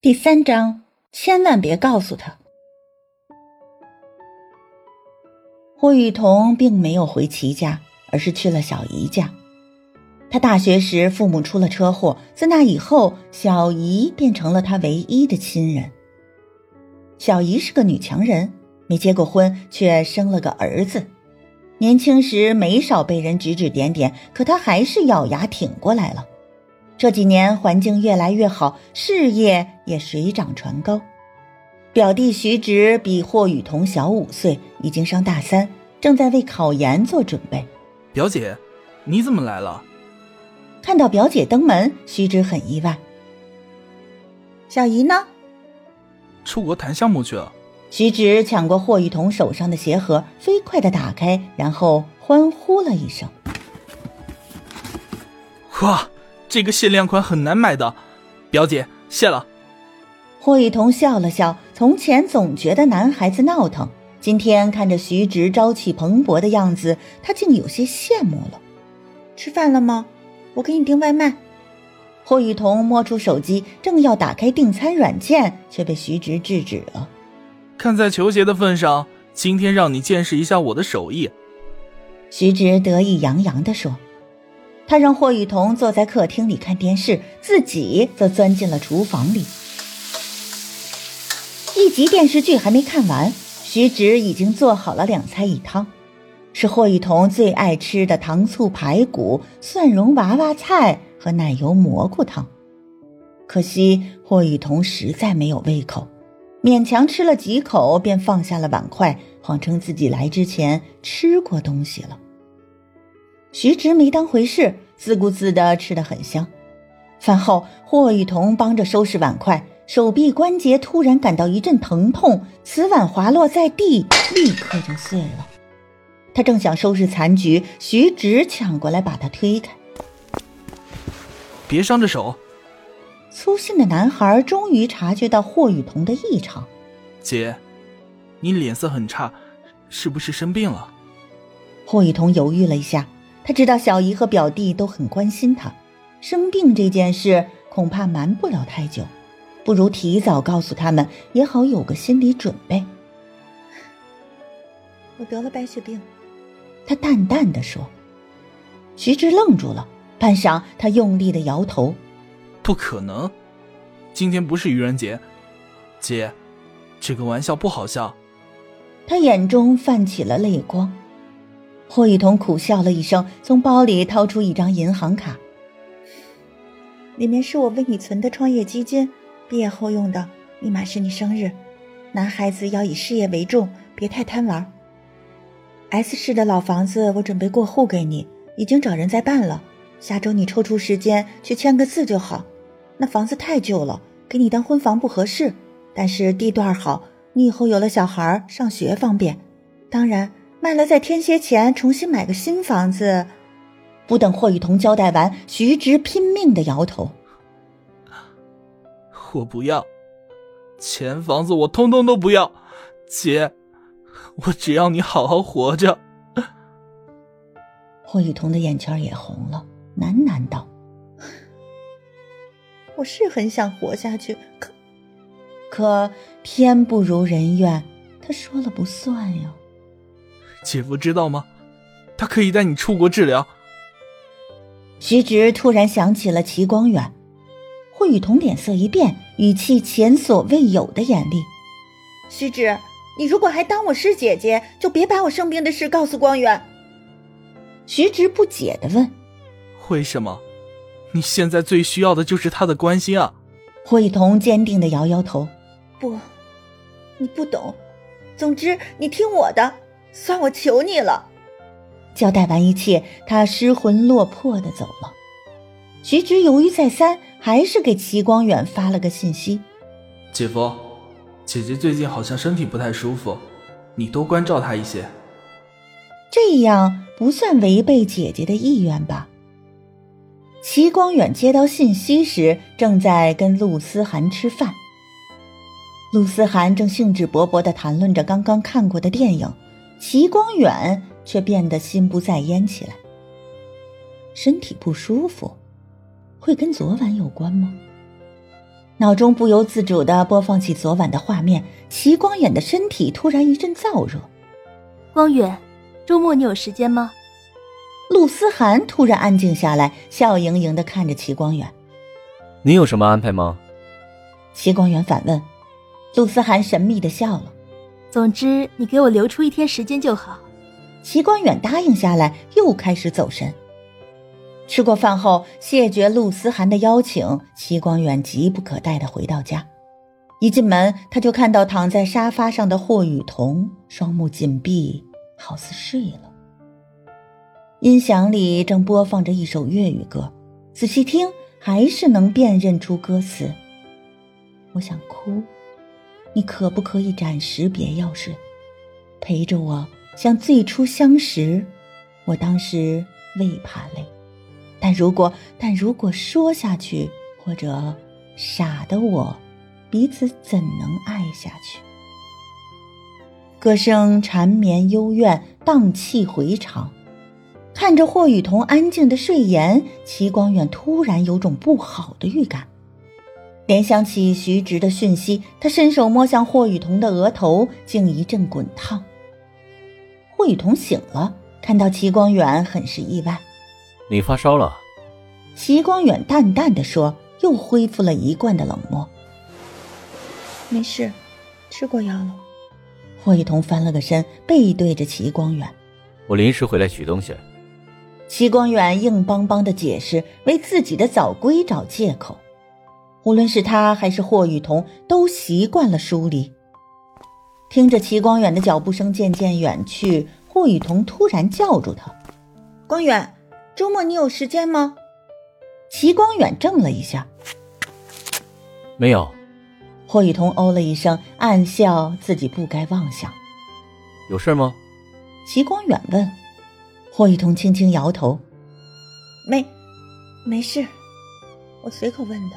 第三章，千万别告诉他。霍雨桐并没有回齐家，而是去了小姨家。他大学时父母出了车祸，自那以后，小姨变成了他唯一的亲人。小姨是个女强人，没结过婚，却生了个儿子。年轻时没少被人指指点点，可她还是咬牙挺过来了。这几年环境越来越好，事业也水涨船高。表弟徐直比霍雨桐小五岁，已经上大三，正在为考研做准备。表姐，你怎么来了？看到表姐登门，徐直很意外。小姨呢？出国谈项目去了。徐直抢过霍雨桐手上的鞋盒，飞快的打开，然后欢呼了一声：“哇！”这个限量款很难买的，表姐谢了。霍雨桐笑了笑，从前总觉得男孩子闹腾，今天看着徐直朝气蓬勃的样子，他竟有些羡慕了。吃饭了吗？我给你订外卖。霍雨桐摸出手机，正要打开订餐软件，却被徐直制止了。看在球鞋的份上，今天让你见识一下我的手艺。徐直得意洋洋地说。他让霍雨桐坐在客厅里看电视，自己则钻进了厨房里。一集电视剧还没看完，徐直已经做好了两菜一汤，是霍雨桐最爱吃的糖醋排骨、蒜蓉娃娃菜和奶油蘑菇汤。可惜霍雨桐实在没有胃口，勉强吃了几口便放下了碗筷，谎称自己来之前吃过东西了。徐直没当回事，自顾自的吃得很香。饭后，霍雨桐帮着收拾碗筷，手臂关节突然感到一阵疼痛，瓷碗滑落在地，立刻就碎了。他正想收拾残局，徐直抢过来把他推开：“别伤着手。”粗心的男孩终于察觉到霍雨桐的异常：“姐，你脸色很差，是不是生病了？”霍雨桐犹豫了一下。他知道小姨和表弟都很关心他，生病这件事恐怕瞒不了太久，不如提早告诉他们，也好有个心理准备。我得了白血病，他淡淡的说。徐志愣住了，半晌，他用力的摇头：“不可能，今天不是愚人节，姐，这个玩笑不好笑。”他眼中泛起了泪光。霍雨桐苦笑了一声，从包里掏出一张银行卡，里面是我为你存的创业基金，毕业后用的。密码是你生日。男孩子要以事业为重，别太贪玩。S 市的老房子我准备过户给你，已经找人在办了。下周你抽出时间去签个字就好。那房子太旧了，给你当婚房不合适，但是地段好，你以后有了小孩上学方便。当然。卖了再添些钱，重新买个新房子。不等霍雨桐交代完，徐直拼命的摇头：“我不要，钱房子我通通都不要，姐，我只要你好好活着。”霍雨桐的眼圈也红了，喃喃道：“我是很想活下去，可可天不如人愿，他说了不算呀。”姐夫知道吗？他可以带你出国治疗。徐直突然想起了齐光远，霍雨桐脸色一变，语气前所未有的严厉：“徐直，你如果还当我是姐姐，就别把我生病的事告诉光远。”徐直不解的问：“为什么？你现在最需要的就是他的关心啊！”霍雨桐坚定的摇摇头：“不，你不懂。总之，你听我的。”算我求你了。交代完一切，他失魂落魄的走了。徐直犹豫再三，还是给齐光远发了个信息：“姐夫，姐姐最近好像身体不太舒服，你多关照她一些。”这样不算违背姐姐的意愿吧？齐光远接到信息时，正在跟陆思涵吃饭。陆思涵正兴致勃勃的谈论着刚刚看过的电影。齐光远却变得心不在焉起来。身体不舒服，会跟昨晚有关吗？脑中不由自主的播放起昨晚的画面，齐光远的身体突然一阵燥热。光远，周末你有时间吗？陆思涵突然安静下来，笑盈盈的看着齐光远。你有什么安排吗？齐光远反问。陆思涵神秘的笑了。总之，你给我留出一天时间就好。齐光远答应下来，又开始走神。吃过饭后，谢绝陆思涵的邀请，齐光远急不可待的回到家。一进门，他就看到躺在沙发上的霍雨桐，双目紧闭，好似睡了。音响里正播放着一首粤语歌，仔细听，还是能辨认出歌词。我想哭，你可不可以暂时别要睡，陪着我，像最初相识。我当时未怕累。但如果但如果说下去，或者傻的我，彼此怎能爱下去？歌声缠绵幽怨，荡气回肠。看着霍雨桐安静的睡颜，齐光远突然有种不好的预感。联想起徐直的讯息，他伸手摸向霍雨桐的额头，竟一阵滚烫。霍雨桐醒了，看到齐光远，很是意外。你发烧了，齐光远淡淡的说，又恢复了一贯的冷漠。没事，吃过药了。霍雨桐翻了个身，背对着齐光远。我临时回来取东西。齐光远硬邦邦的解释，为自己的早归找借口。无论是他还是霍雨桐，都习惯了疏离。听着齐光远的脚步声渐渐远去，霍雨桐突然叫住他：“光远。”周末你有时间吗？齐光远怔了一下，没有。霍雨桐哦了一声，暗笑自己不该妄想。有事吗？齐光远问。霍雨桐轻轻摇头，没，没事，我随口问的。